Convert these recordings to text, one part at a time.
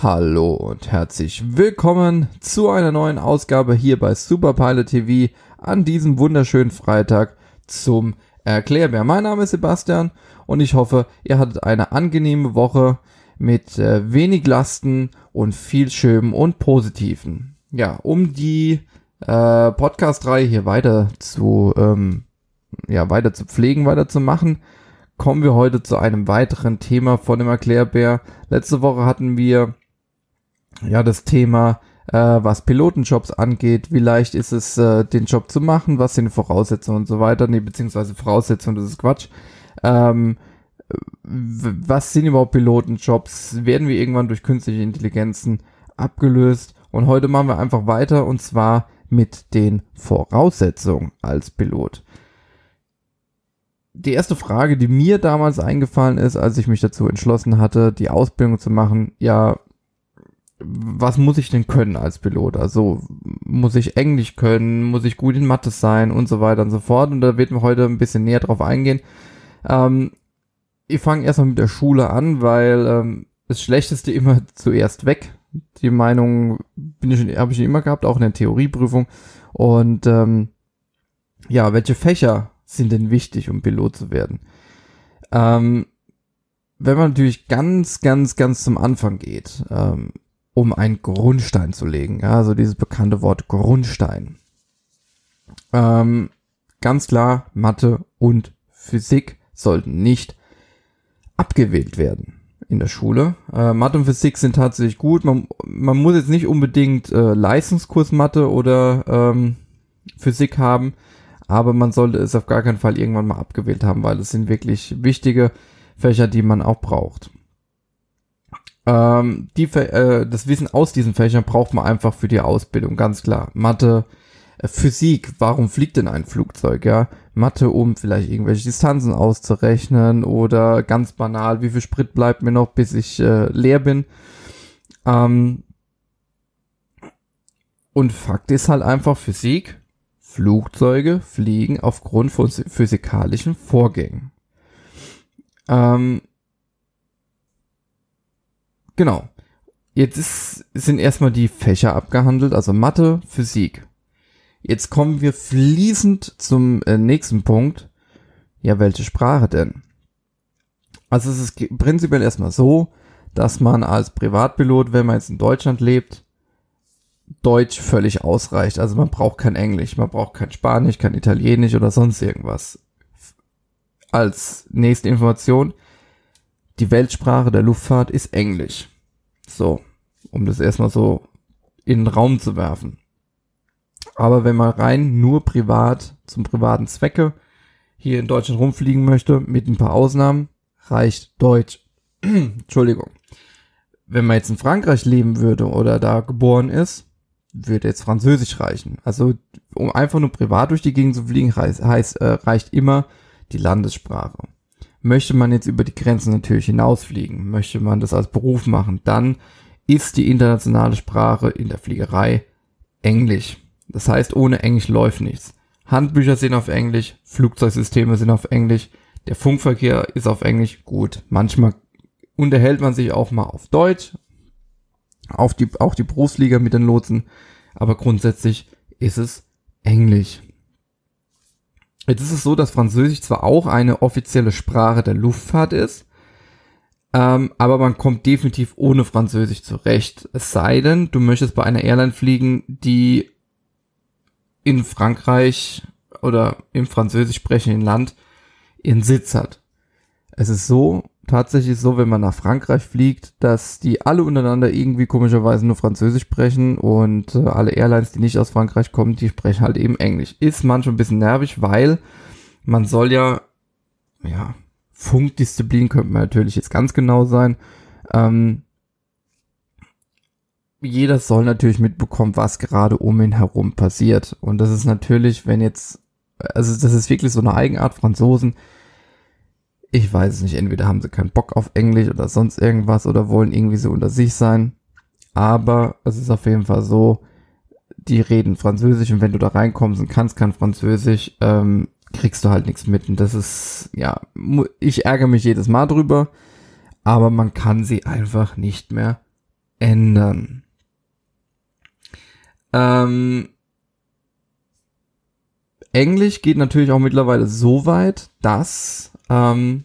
Hallo und herzlich willkommen zu einer neuen Ausgabe hier bei Superpilot TV an diesem wunderschönen Freitag zum Erklärbär. Mein Name ist Sebastian und ich hoffe, ihr hattet eine angenehme Woche mit äh, wenig Lasten und viel Schönen und Positiven. Ja, um die äh, Podcast-Reihe hier weiter zu, ähm, ja, weiter zu pflegen, weiter zu machen, kommen wir heute zu einem weiteren Thema von dem Erklärbär. Letzte Woche hatten wir ja das Thema, äh, was Pilotenjobs angeht, wie leicht ist es, äh, den Job zu machen, was sind die Voraussetzungen und so weiter, nee, beziehungsweise Voraussetzungen, das ist Quatsch. Ähm, was sind überhaupt Pilotenjobs? Werden wir irgendwann durch künstliche Intelligenzen abgelöst? Und heute machen wir einfach weiter und zwar mit den Voraussetzungen als Pilot. Die erste Frage, die mir damals eingefallen ist, als ich mich dazu entschlossen hatte, die Ausbildung zu machen, ja, was muss ich denn können als Pilot? Also muss ich Englisch können, muss ich gut in Mathe sein und so weiter und so fort. Und da werden wir heute ein bisschen näher drauf eingehen. Ähm, ich fange erstmal mit der Schule an, weil ähm, das Schlechteste immer zuerst weg. Die Meinung bin ich habe ich immer gehabt, auch in der Theorieprüfung. Und ähm, ja, welche Fächer sind denn wichtig, um Pilot zu werden? Ähm, wenn man natürlich ganz, ganz, ganz zum Anfang geht, ähm, um einen Grundstein zu legen. Ja, also dieses bekannte Wort Grundstein. Ähm, ganz klar, Mathe und Physik sollten nicht abgewählt werden in der Schule. Äh, Mathe und Physik sind tatsächlich gut. Man, man muss jetzt nicht unbedingt äh, Leistungskurs Mathe oder ähm, Physik haben, aber man sollte es auf gar keinen Fall irgendwann mal abgewählt haben, weil es sind wirklich wichtige Fächer, die man auch braucht. Ähm, die, äh, das Wissen aus diesen Fächern braucht man einfach für die Ausbildung, ganz klar. Mathe, äh, Physik, warum fliegt denn ein Flugzeug, ja? Mathe, um vielleicht irgendwelche Distanzen auszurechnen oder ganz banal, wie viel Sprit bleibt mir noch, bis ich äh, leer bin. Ähm, und Fakt ist halt einfach Physik, Flugzeuge fliegen aufgrund von physikalischen Vorgängen. Ähm, Genau. Jetzt ist, sind erstmal die Fächer abgehandelt, also Mathe, Physik. Jetzt kommen wir fließend zum äh, nächsten Punkt. Ja, welche Sprache denn? Also es ist prinzipiell erstmal so, dass man als Privatpilot, wenn man jetzt in Deutschland lebt, Deutsch völlig ausreicht. Also man braucht kein Englisch, man braucht kein Spanisch, kein Italienisch oder sonst irgendwas. Als nächste Information, die Weltsprache der Luftfahrt ist Englisch. So, um das erstmal so in den Raum zu werfen. Aber wenn man rein nur privat zum privaten Zwecke hier in Deutschland rumfliegen möchte, mit ein paar Ausnahmen, reicht Deutsch. Entschuldigung. Wenn man jetzt in Frankreich leben würde oder da geboren ist, würde jetzt Französisch reichen. Also um einfach nur privat durch die Gegend zu fliegen, heißt, heißt äh, reicht immer die Landessprache. Möchte man jetzt über die Grenzen natürlich hinausfliegen, möchte man das als Beruf machen, dann ist die internationale Sprache in der Fliegerei Englisch. Das heißt, ohne Englisch läuft nichts. Handbücher sind auf Englisch, Flugzeugsysteme sind auf Englisch, der Funkverkehr ist auf Englisch. Gut, manchmal unterhält man sich auch mal auf Deutsch, auf die, auch die Berufsliga mit den Lotsen, aber grundsätzlich ist es Englisch. Jetzt ist es so, dass Französisch zwar auch eine offizielle Sprache der Luftfahrt ist, ähm, aber man kommt definitiv ohne Französisch zurecht. Es sei denn, du möchtest bei einer Airline fliegen, die in Frankreich oder im französisch sprechenden Land ihren Sitz hat. Es ist so, tatsächlich so, wenn man nach Frankreich fliegt, dass die alle untereinander irgendwie komischerweise nur Französisch sprechen und äh, alle Airlines, die nicht aus Frankreich kommen, die sprechen halt eben Englisch. Ist manchmal ein bisschen nervig, weil man soll ja, ja, Funkdisziplin könnte man natürlich jetzt ganz genau sein. Ähm, jeder soll natürlich mitbekommen, was gerade um ihn herum passiert. Und das ist natürlich, wenn jetzt, also das ist wirklich so eine Eigenart Franzosen, ich weiß es nicht, entweder haben sie keinen Bock auf Englisch oder sonst irgendwas oder wollen irgendwie so unter sich sein. Aber es ist auf jeden Fall so, die reden Französisch und wenn du da reinkommst und kannst kein Französisch, ähm, kriegst du halt nichts mit. Und das ist, ja, ich ärgere mich jedes Mal drüber, aber man kann sie einfach nicht mehr ändern. Ähm, Englisch geht natürlich auch mittlerweile so weit, dass, ähm,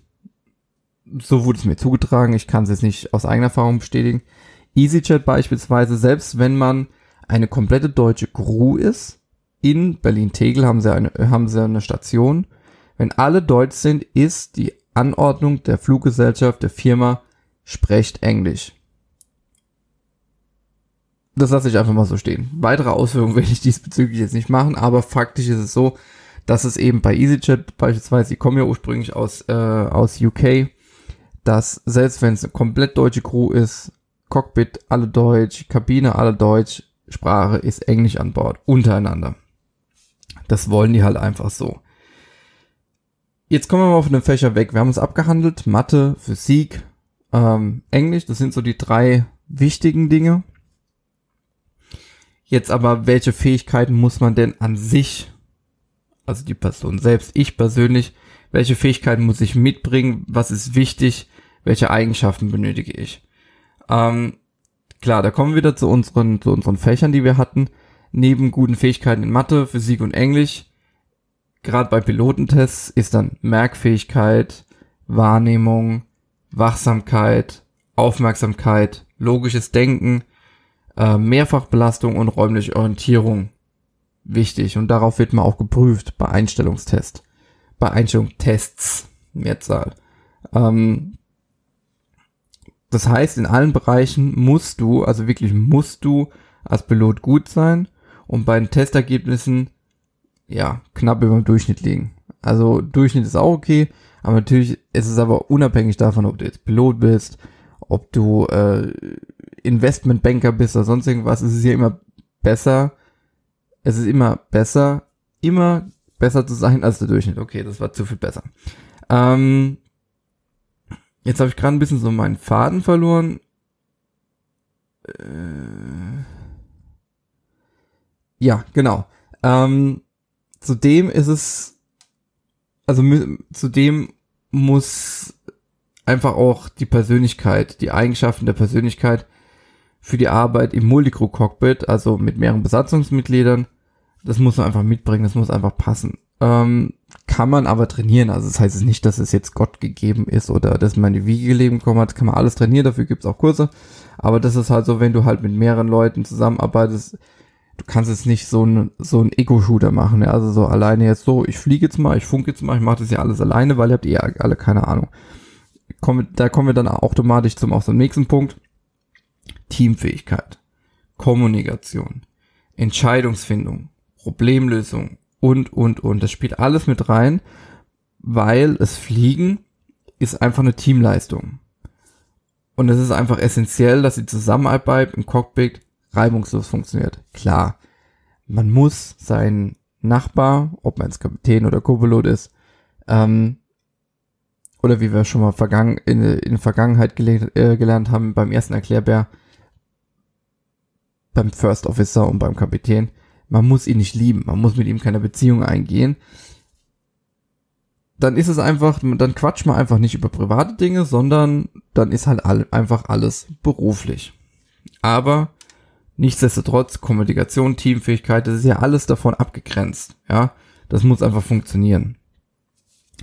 so wurde es mir zugetragen, ich kann es jetzt nicht aus eigener Erfahrung bestätigen, EasyJet beispielsweise, selbst wenn man eine komplette deutsche Crew ist, in Berlin-Tegel haben sie eine, haben sie eine Station. Wenn alle deutsch sind, ist die Anordnung der Fluggesellschaft, der Firma, sprecht Englisch. Das lasse ich einfach mal so stehen. Weitere Ausführungen werde ich diesbezüglich jetzt nicht machen, aber faktisch ist es so, dass es eben bei EasyJet beispielsweise, ich komme ja ursprünglich aus, äh, aus UK, dass selbst wenn es eine komplett deutsche Crew ist, Cockpit alle Deutsch, Kabine alle Deutsch, Sprache ist Englisch an Bord, untereinander. Das wollen die halt einfach so. Jetzt kommen wir mal von den Fächer weg. Wir haben es abgehandelt. Mathe, Physik, ähm, Englisch, das sind so die drei wichtigen Dinge. Jetzt aber, welche Fähigkeiten muss man denn an sich, also die Person selbst, ich persönlich, welche Fähigkeiten muss ich mitbringen? Was ist wichtig? Welche Eigenschaften benötige ich? Ähm, klar, da kommen wir wieder zu unseren, zu unseren Fächern, die wir hatten. Neben guten Fähigkeiten in Mathe, Physik und Englisch, gerade bei Pilotentests, ist dann Merkfähigkeit, Wahrnehmung, Wachsamkeit, Aufmerksamkeit, logisches Denken, äh, Mehrfachbelastung und räumliche Orientierung wichtig. Und darauf wird man auch geprüft bei Einstellungstest. Bei Einstellungstests, Mehrzahl. Ähm, das heißt, in allen Bereichen musst du, also wirklich musst du als Pilot gut sein und bei den Testergebnissen ja knapp über dem Durchschnitt liegen. Also Durchschnitt ist auch okay, aber natürlich ist es aber unabhängig davon, ob du jetzt Pilot bist, ob du äh, Investmentbanker bist oder sonst irgendwas, es ist ja immer besser, es ist immer besser, immer besser zu sein als der Durchschnitt. Okay, das war zu viel besser. Ähm, Jetzt habe ich gerade ein bisschen so meinen Faden verloren. Äh ja, genau. Ähm, zudem ist es, also zudem muss einfach auch die Persönlichkeit, die Eigenschaften der Persönlichkeit für die Arbeit im Multicrew-Cockpit, also mit mehreren Besatzungsmitgliedern, das muss man einfach mitbringen, das muss einfach passen. Ähm, kann man aber trainieren. Also das heißt es nicht, dass es jetzt Gott gegeben ist oder dass man in die Wiege gelegen bekommen hat. Kann man alles trainieren, dafür gibt's auch Kurse. Aber das ist halt so, wenn du halt mit mehreren Leuten zusammenarbeitest, du kannst jetzt nicht so ein, so ein Ego-Shooter machen. Ja? Also so alleine jetzt so, ich fliege jetzt mal, ich funke jetzt mal, ich mache das ja alles alleine, weil ihr habt eh alle keine Ahnung. Komm, da kommen wir dann automatisch zum, auch zum nächsten Punkt. Teamfähigkeit, Kommunikation, Entscheidungsfindung, Problemlösung, und, und, und. Das spielt alles mit rein, weil es Fliegen ist einfach eine Teamleistung. Und es ist einfach essentiell, dass die Zusammenarbeit im Cockpit reibungslos funktioniert. Klar, man muss seinen Nachbar, ob man jetzt Kapitän oder Co-Pilot ist, ähm, oder wie wir schon mal vergangen, in, in der Vergangenheit gele äh, gelernt haben, beim ersten Erklärbär, beim First Officer und beim Kapitän, man muss ihn nicht lieben, man muss mit ihm keine Beziehung eingehen. Dann ist es einfach, dann quatscht man einfach nicht über private Dinge, sondern dann ist halt all, einfach alles beruflich. Aber nichtsdestotrotz, Kommunikation, Teamfähigkeit, das ist ja alles davon abgegrenzt. Ja, das muss einfach funktionieren.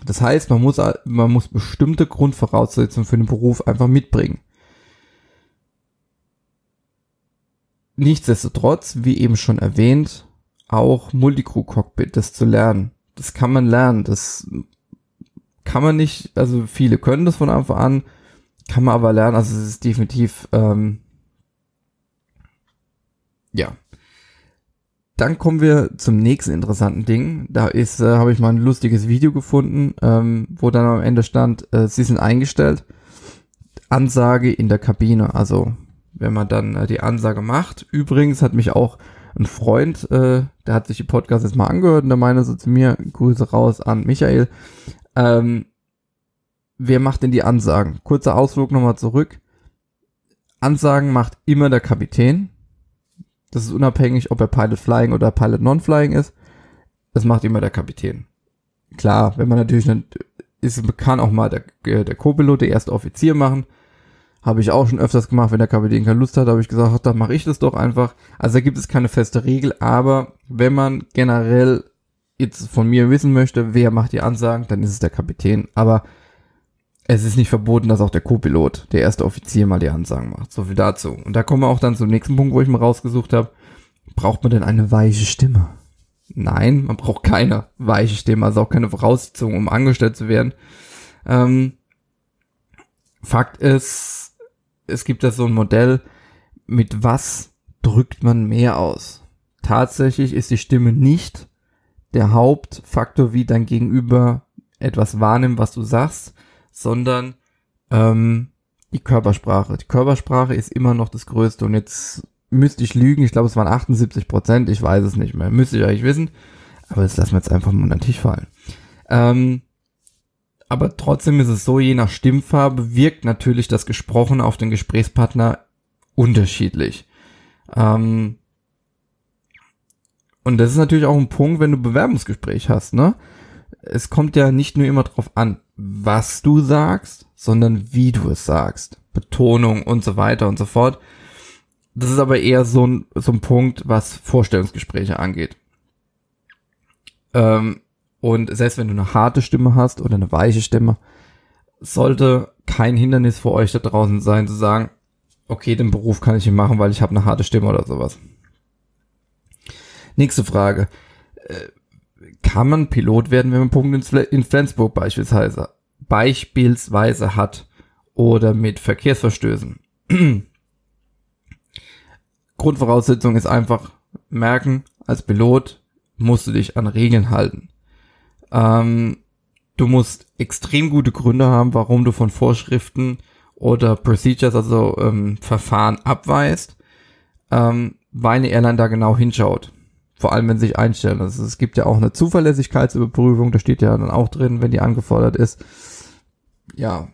Das heißt, man muss, man muss bestimmte Grundvoraussetzungen für den Beruf einfach mitbringen. Nichtsdestotrotz, wie eben schon erwähnt, auch Multicrew-Cockpit, das zu lernen. Das kann man lernen. Das kann man nicht, also viele können das von Anfang an, kann man aber lernen. Also es ist definitiv, ähm, ja. Dann kommen wir zum nächsten interessanten Ding. Da ist, äh, habe ich mal ein lustiges Video gefunden, ähm, wo dann am Ende stand, äh, sie sind eingestellt. Ansage in der Kabine. Also wenn man dann äh, die Ansage macht. Übrigens hat mich auch ein Freund, äh, der hat sich die Podcast jetzt mal angehört und der meinte so zu mir, Grüße raus an Michael. Ähm, wer macht denn die Ansagen? Kurzer Ausflug nochmal zurück. Ansagen macht immer der Kapitän. Das ist unabhängig, ob er Pilot Flying oder Pilot Non-Flying ist. Das macht immer der Kapitän. Klar, wenn man natürlich, ist, kann auch mal der, der Co-Pilot, der erste Offizier machen. Habe ich auch schon öfters gemacht, wenn der Kapitän keine Lust hat, habe ich gesagt, ach, dann mache ich das doch einfach. Also da gibt es keine feste Regel, aber wenn man generell jetzt von mir wissen möchte, wer macht die Ansagen, dann ist es der Kapitän. Aber es ist nicht verboten, dass auch der Co-Pilot, der erste Offizier, mal die Ansagen macht. So viel dazu. Und da kommen wir auch dann zum nächsten Punkt, wo ich mir rausgesucht habe. Braucht man denn eine weiche Stimme? Nein, man braucht keine weiche Stimme, also auch keine Voraussetzung, um angestellt zu werden. Ähm, Fakt ist, es gibt da so ein Modell, mit was drückt man mehr aus. Tatsächlich ist die Stimme nicht der Hauptfaktor, wie dein Gegenüber etwas wahrnimmt, was du sagst, sondern ähm, die Körpersprache. Die Körpersprache ist immer noch das Größte und jetzt müsste ich lügen, ich glaube es waren 78 Prozent, ich weiß es nicht mehr, müsste ich eigentlich wissen, aber das lassen wir jetzt einfach mal unter den Tisch fallen. Ähm, aber trotzdem ist es so, je nach Stimmfarbe wirkt natürlich das Gesprochene auf den Gesprächspartner unterschiedlich. Ähm, und das ist natürlich auch ein Punkt, wenn du Bewerbungsgespräch hast, ne? Es kommt ja nicht nur immer drauf an, was du sagst, sondern wie du es sagst. Betonung und so weiter und so fort. Das ist aber eher so ein, so ein Punkt, was Vorstellungsgespräche angeht. Ähm, und selbst wenn du eine harte Stimme hast oder eine weiche Stimme, sollte kein Hindernis für euch da draußen sein, zu sagen, okay, den Beruf kann ich nicht machen, weil ich habe eine harte Stimme oder sowas. Nächste Frage. Kann man Pilot werden, wenn man Punkte in Flensburg beispielsweise, beispielsweise hat oder mit Verkehrsverstößen? Grundvoraussetzung ist einfach merken, als Pilot musst du dich an Regeln halten. Ähm, du musst extrem gute Gründe haben, warum du von Vorschriften oder Procedures, also ähm, Verfahren abweist, ähm, weil eine Airline da genau hinschaut. Vor allem, wenn sie sich einstellen. Also es gibt ja auch eine Zuverlässigkeitsüberprüfung, da steht ja dann auch drin, wenn die angefordert ist. Ja,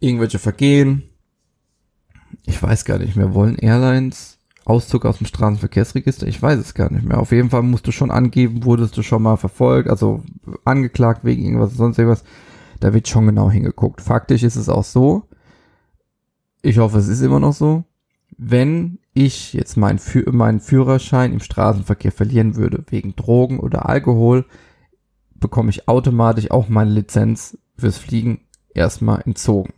irgendwelche Vergehen. Ich weiß gar nicht mehr, wollen Airlines Auszug aus dem Straßenverkehrsregister? Ich weiß es gar nicht mehr. Auf jeden Fall musst du schon angeben, wurdest du schon mal verfolgt, also angeklagt wegen irgendwas, sonst irgendwas. Da wird schon genau hingeguckt. Faktisch ist es auch so. Ich hoffe, es ist immer noch so. Wenn ich jetzt meinen, meinen Führerschein im Straßenverkehr verlieren würde, wegen Drogen oder Alkohol, bekomme ich automatisch auch meine Lizenz fürs Fliegen erstmal entzogen.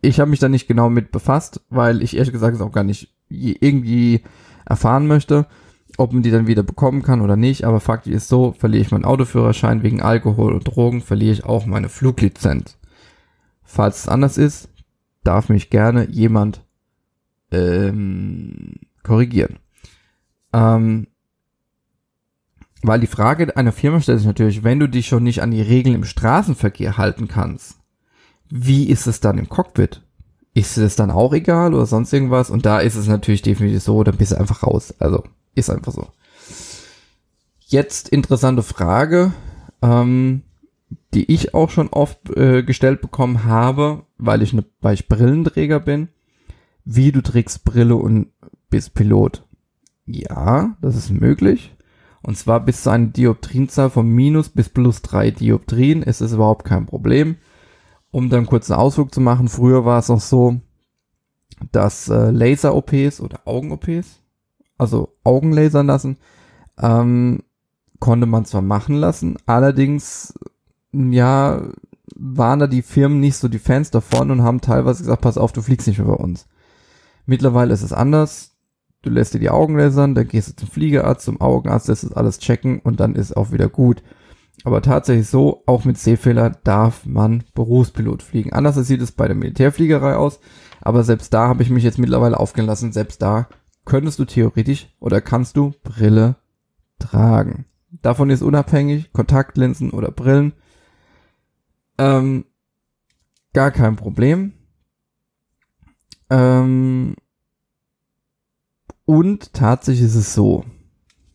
Ich habe mich da nicht genau mit befasst, weil ich ehrlich gesagt es auch gar nicht irgendwie erfahren möchte, ob man die dann wieder bekommen kann oder nicht. Aber Fakt ist so, verliere ich meinen Autoführerschein wegen Alkohol und Drogen, verliere ich auch meine Fluglizenz. Falls es anders ist, darf mich gerne jemand ähm, korrigieren. Ähm, weil die Frage einer Firma stellt sich natürlich, wenn du dich schon nicht an die Regeln im Straßenverkehr halten kannst, wie ist es dann im Cockpit? ist es dann auch egal oder sonst irgendwas? Und da ist es natürlich definitiv so, dann bist du einfach raus. Also ist einfach so. Jetzt interessante Frage, ähm, die ich auch schon oft äh, gestellt bekommen habe, weil ich, ne, weil ich Brillenträger bin. Wie du trägst Brille und bist Pilot. Ja, das ist möglich. Und zwar bis zu einer Dioptrienzahl von minus bis plus drei Dioptrien ist es überhaupt kein Problem um dann kurz einen Ausflug zu machen, früher war es noch so, dass äh, Laser-OPs oder Augen-OPs, also Augen lasern lassen, ähm, konnte man zwar machen lassen, allerdings, ja, waren da die Firmen nicht so die Fans davon und haben teilweise gesagt, pass auf, du fliegst nicht bei uns. Mittlerweile ist es anders. Du lässt dir die Augen lasern, dann gehst du zum Fliegerarzt, zum Augenarzt, lässt das alles checken und dann ist auch wieder gut. Aber tatsächlich so, auch mit Sehfehler darf man Berufspilot fliegen. Anders sieht es bei der Militärfliegerei aus. Aber selbst da habe ich mich jetzt mittlerweile aufgehen lassen. Selbst da könntest du theoretisch oder kannst du Brille tragen. Davon ist unabhängig, Kontaktlinsen oder Brillen. Ähm, gar kein Problem. Ähm, und tatsächlich ist es so.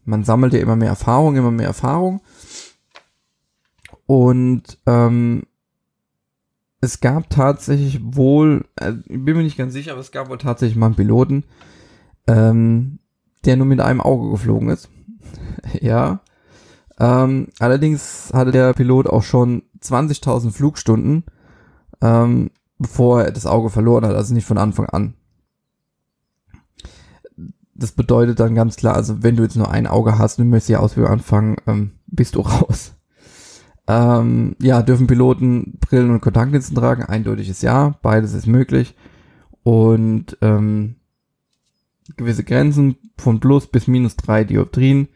Man sammelt ja immer mehr Erfahrung, immer mehr Erfahrung. Und ähm, es gab tatsächlich wohl, äh, ich bin mir nicht ganz sicher, aber es gab wohl tatsächlich mal einen Piloten, ähm, der nur mit einem Auge geflogen ist. ja. Ähm, allerdings hatte der Pilot auch schon 20.000 Flugstunden. Ähm, bevor er das Auge verloren hat, also nicht von Anfang an. Das bedeutet dann ganz klar, also wenn du jetzt nur ein Auge hast und du möchtest die Ausbildung anfangen, ähm, bist du raus. Ähm, ja, dürfen Piloten Brillen und Kontaktlinsen tragen? Eindeutiges Ja, beides ist möglich. Und ähm, gewisse Grenzen von plus bis minus drei Dioptrien.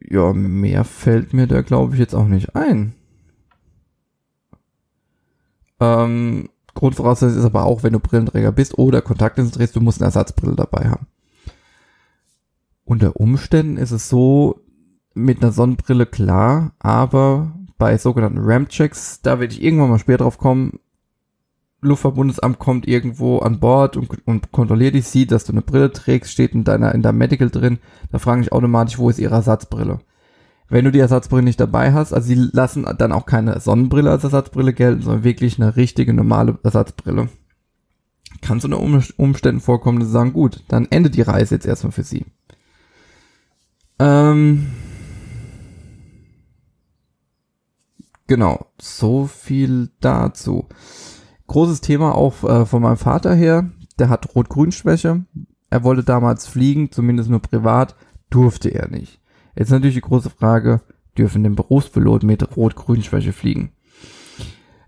Ja, mehr fällt mir da glaube ich jetzt auch nicht ein. Ähm, Grundvoraussetzung ist aber auch, wenn du Brillenträger bist oder Kontaktlinsen trägst, du musst eine Ersatzbrille dabei haben. Unter Umständen ist es so, mit einer Sonnenbrille klar, aber bei sogenannten Ramp-Checks, da werde ich irgendwann mal später drauf kommen, Luftverbundesamt kommt irgendwo an Bord und, und kontrolliert dich, sieht, dass du eine Brille trägst, steht in deiner, in deinem Medical drin, da fragen ich automatisch, wo ist ihre Ersatzbrille? Wenn du die Ersatzbrille nicht dabei hast, also sie lassen dann auch keine Sonnenbrille als Ersatzbrille gelten, sondern wirklich eine richtige normale Ersatzbrille. Kann so eine Umständen vorkommen, dass sie sagen, gut, dann endet die Reise jetzt erstmal für sie. Ähm, genau, so viel dazu. Großes Thema auch äh, von meinem Vater her, der hat Rot-Grün-Schwäche. Er wollte damals fliegen, zumindest nur privat, durfte er nicht. Jetzt natürlich die große Frage, dürfen den Berufspiloten mit Rot-Grün-Schwäche fliegen?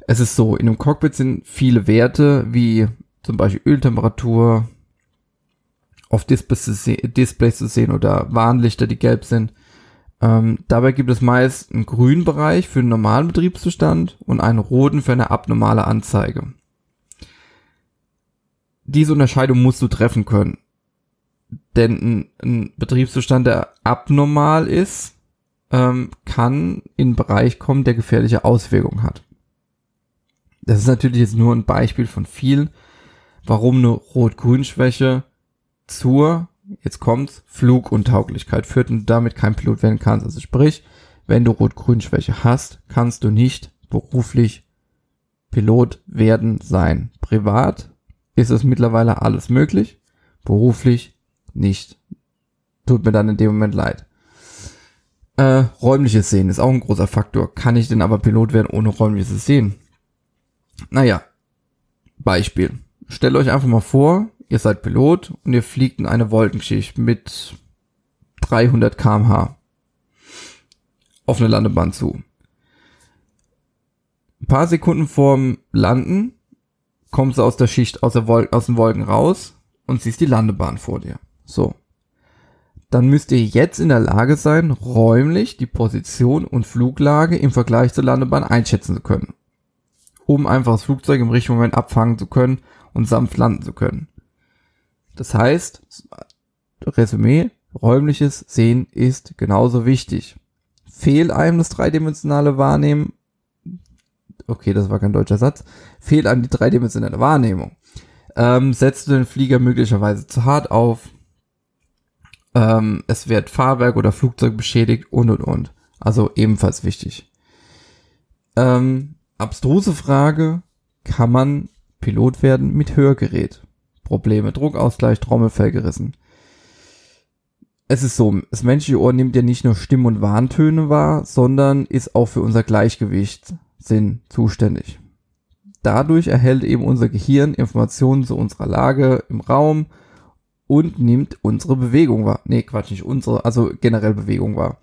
Es ist so, in einem Cockpit sind viele Werte, wie zum Beispiel Öltemperatur, auf Displays zu, sehen, Displays zu sehen oder Warnlichter, die gelb sind. Ähm, dabei gibt es meist einen grünen Bereich für einen normalen Betriebszustand und einen roten für eine abnormale Anzeige. Diese Unterscheidung musst du treffen können. Denn ein, ein Betriebszustand, der abnormal ist, ähm, kann in einen Bereich kommen, der gefährliche Auswirkungen hat. Das ist natürlich jetzt nur ein Beispiel von vielen, warum eine Rot-Grün-Schwäche zur, jetzt kommt's, Fluguntauglichkeit führt und damit kein Pilot werden kannst. Also sprich, wenn du Rot-Grün-Schwäche hast, kannst du nicht beruflich Pilot werden sein. Privat ist es mittlerweile alles möglich, beruflich nicht. Tut mir dann in dem Moment leid. Äh, räumliches Sehen ist auch ein großer Faktor. Kann ich denn aber Pilot werden ohne räumliches Sehen? Naja, Beispiel. Stellt euch einfach mal vor, ihr seid Pilot und ihr fliegt in eine Wolkenschicht mit 300 kmh auf eine Landebahn zu. Ein paar Sekunden vorm Landen kommst du aus der Schicht, aus, der Wol aus den Wolken raus und siehst die Landebahn vor dir. So. Dann müsst ihr jetzt in der Lage sein, räumlich die Position und Fluglage im Vergleich zur Landebahn einschätzen zu können. Um einfach das Flugzeug im richtigen Moment abfangen zu können und sanft landen zu können. Das heißt, Resümee, räumliches Sehen ist genauso wichtig. Fehlt einem das dreidimensionale Wahrnehmen, okay, das war kein deutscher Satz, fehlt einem die dreidimensionale Wahrnehmung. Ähm, setzt du den Flieger möglicherweise zu hart auf, ähm, es wird Fahrwerk oder Flugzeug beschädigt und und und. Also ebenfalls wichtig. Ähm, abstruse Frage, kann man Pilot werden mit Hörgerät? Probleme. Druckausgleich, Trommelfell gerissen. Es ist so, das menschliche Ohr nimmt ja nicht nur Stimm- und Warntöne wahr, sondern ist auch für unser Gleichgewichtssinn zuständig. Dadurch erhält eben unser Gehirn Informationen zu unserer Lage im Raum und nimmt unsere Bewegung wahr. Nee, Quatsch, nicht unsere, also generell Bewegung wahr.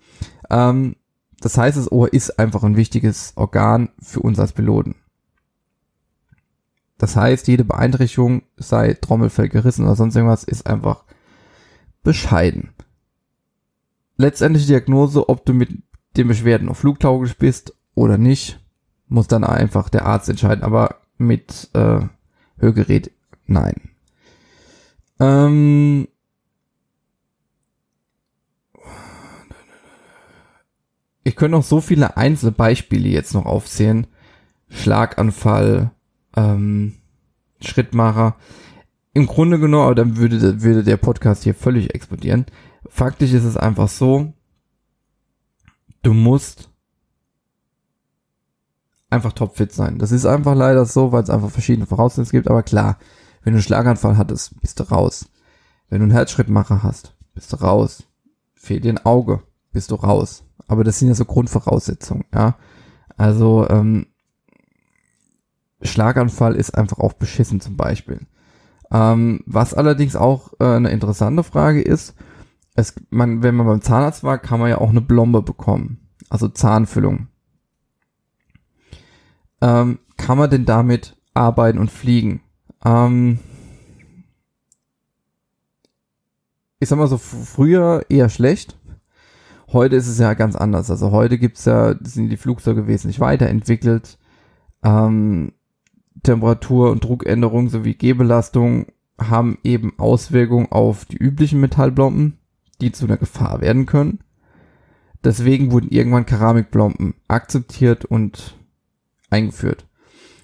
Ähm, das heißt, das Ohr ist einfach ein wichtiges Organ für uns als Piloten. Das heißt, jede Beeinträchtigung, sei Trommelfell gerissen oder sonst irgendwas, ist einfach bescheiden. Letztendlich Diagnose, ob du mit den Beschwerden auf flugtauglich bist oder nicht, muss dann einfach der Arzt entscheiden. Aber mit äh, Hörgerät nein. Ähm, ich könnte noch so viele einzelne Beispiele jetzt noch aufzählen. Schlaganfall, ähm, Schrittmacher. Im Grunde genommen, aber dann würde, würde der Podcast hier völlig explodieren. Faktisch ist es einfach so, du musst einfach topfit sein. Das ist einfach leider so, weil es einfach verschiedene Voraussetzungen gibt. Aber klar, wenn du einen Schlaganfall hattest, bist du raus. Wenn du einen Herzschrittmacher hast, bist du raus. Fehlt dir ein Auge, bist du raus. Aber das sind ja so Grundvoraussetzungen, ja. Also, ähm, Schlaganfall ist einfach auch beschissen zum Beispiel. Ähm, was allerdings auch äh, eine interessante Frage ist, es, man, wenn man beim Zahnarzt war, kann man ja auch eine Blombe bekommen. Also Zahnfüllung. Ähm, kann man denn damit arbeiten und fliegen? Ähm, ich sag mal so, früher eher schlecht. Heute ist es ja ganz anders. Also heute gibt's ja, sind die Flugzeuge wesentlich weiterentwickelt. Ähm, Temperatur- und Druckänderungen sowie Gehbelastung haben eben Auswirkungen auf die üblichen Metallblomben, die zu einer Gefahr werden können. Deswegen wurden irgendwann Keramikblomben akzeptiert und eingeführt.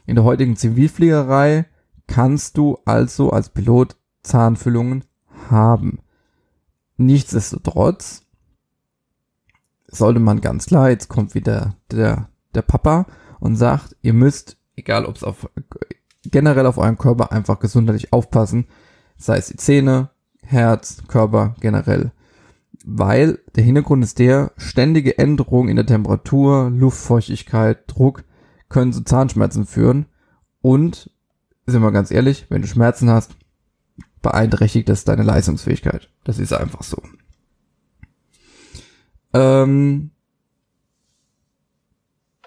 In der heutigen Zivilfliegerei kannst du also als Pilot Zahnfüllungen haben. Nichtsdestotrotz sollte man ganz klar, jetzt kommt wieder der, der Papa und sagt, ihr müsst, egal ob es auf generell auf euren Körper einfach gesundheitlich aufpassen, sei es die Zähne, Herz, Körper generell. Weil der Hintergrund ist der, ständige Änderungen in der Temperatur, Luftfeuchtigkeit, Druck können zu Zahnschmerzen führen und, sind wir ganz ehrlich, wenn du Schmerzen hast, beeinträchtigt das deine Leistungsfähigkeit. Das ist einfach so. Ähm,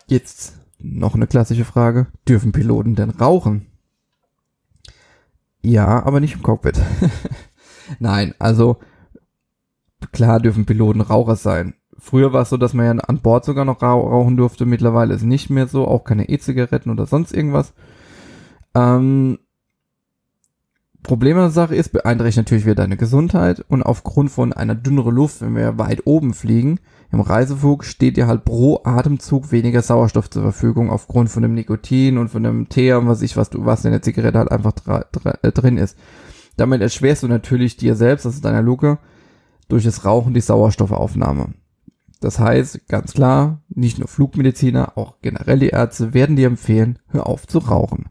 jetzt noch eine klassische Frage. Dürfen Piloten denn rauchen? Ja, aber nicht im Cockpit. Nein, also klar dürfen Piloten Raucher sein. Früher war es so, dass man ja an Bord sogar noch rauchen durfte. Mittlerweile ist nicht mehr so, auch keine E-Zigaretten oder sonst irgendwas. Ähm, Problem an der Sache ist, beeinträchtigt natürlich wieder deine Gesundheit und aufgrund von einer dünneren Luft, wenn wir weit oben fliegen, im Reiseflug steht dir halt pro Atemzug weniger Sauerstoff zur Verfügung aufgrund von dem Nikotin und von dem Teer und was ich, was du, was in der Zigarette halt einfach äh, drin ist. Damit erschwerst du natürlich dir selbst, also deiner Luke, durch das Rauchen die Sauerstoffaufnahme. Das heißt, ganz klar, nicht nur Flugmediziner, auch generell die Ärzte werden dir empfehlen, hör auf zu rauchen.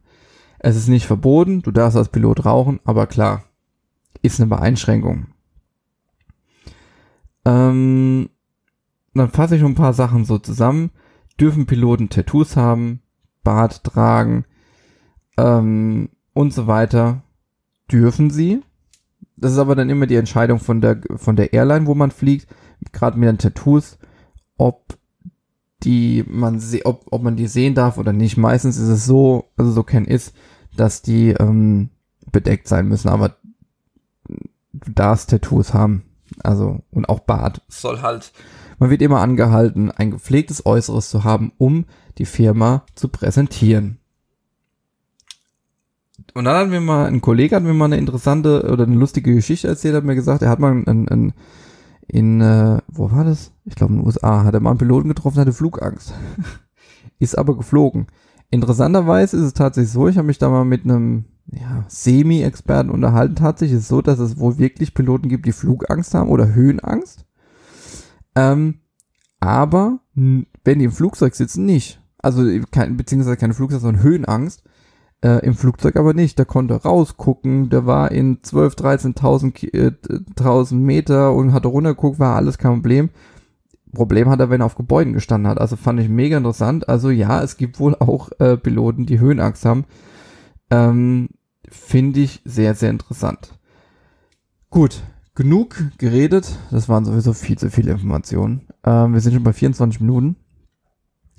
Es ist nicht verboten, du darfst als Pilot rauchen, aber klar, ist eine Beeinschränkung. Ähm, dann fasse ich ein paar Sachen so zusammen. Dürfen Piloten Tattoos haben, Bart tragen ähm, und so weiter? Dürfen sie. Das ist aber dann immer die Entscheidung von der, von der Airline, wo man fliegt, gerade mit den Tattoos, ob die man ob, ob man die sehen darf oder nicht. Meistens ist es so, also so kein ist, dass die ähm, bedeckt sein müssen, aber du darfst Tattoos haben. Also, und auch Bart. Soll halt, man wird immer angehalten, ein gepflegtes Äußeres zu haben, um die Firma zu präsentieren. Und dann hatten wir mal, ein Kollege hat mir mal eine interessante oder eine lustige Geschichte erzählt, hat mir gesagt, er hat mal ein, ein, in, äh, wo war das? Ich glaube in den USA, hat er mal einen Piloten getroffen, hatte Flugangst. ist aber geflogen. Interessanterweise ist es tatsächlich so, ich habe mich da mal mit einem ja, Semi-Experten unterhalten. Tatsächlich ist es so, dass es wohl wirklich Piloten gibt, die Flugangst haben oder Höhenangst. Ähm, aber wenn die im Flugzeug sitzen, nicht. Also kein, beziehungsweise keine Flugangst, sondern Höhenangst. Äh, Im Flugzeug aber nicht. Der konnte rausgucken, der war in 12, 13.000 äh, Meter und hatte runtergeguckt, war alles kein Problem. Problem hat er, wenn er auf Gebäuden gestanden hat. Also fand ich mega interessant. Also ja, es gibt wohl auch äh, Piloten, die Höhenangst haben. Ähm, Finde ich sehr, sehr interessant. Gut, genug geredet. Das waren sowieso viel zu viele Informationen. Ähm, wir sind schon bei 24 Minuten.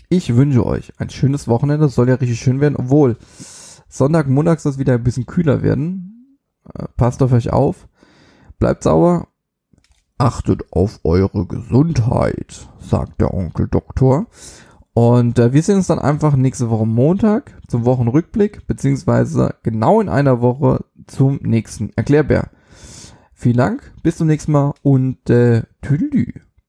Ich wünsche euch ein schönes Wochenende. Es soll ja richtig schön werden, obwohl Sonntag, Montag soll es wieder ein bisschen kühler werden. Äh, passt auf euch auf. Bleibt sauer Achtet auf eure Gesundheit, sagt der Onkel Doktor. Und äh, wir sehen uns dann einfach nächste Woche Montag zum Wochenrückblick, beziehungsweise genau in einer Woche zum nächsten Erklärbär. Vielen Dank, bis zum nächsten Mal und äh, Tüdelü.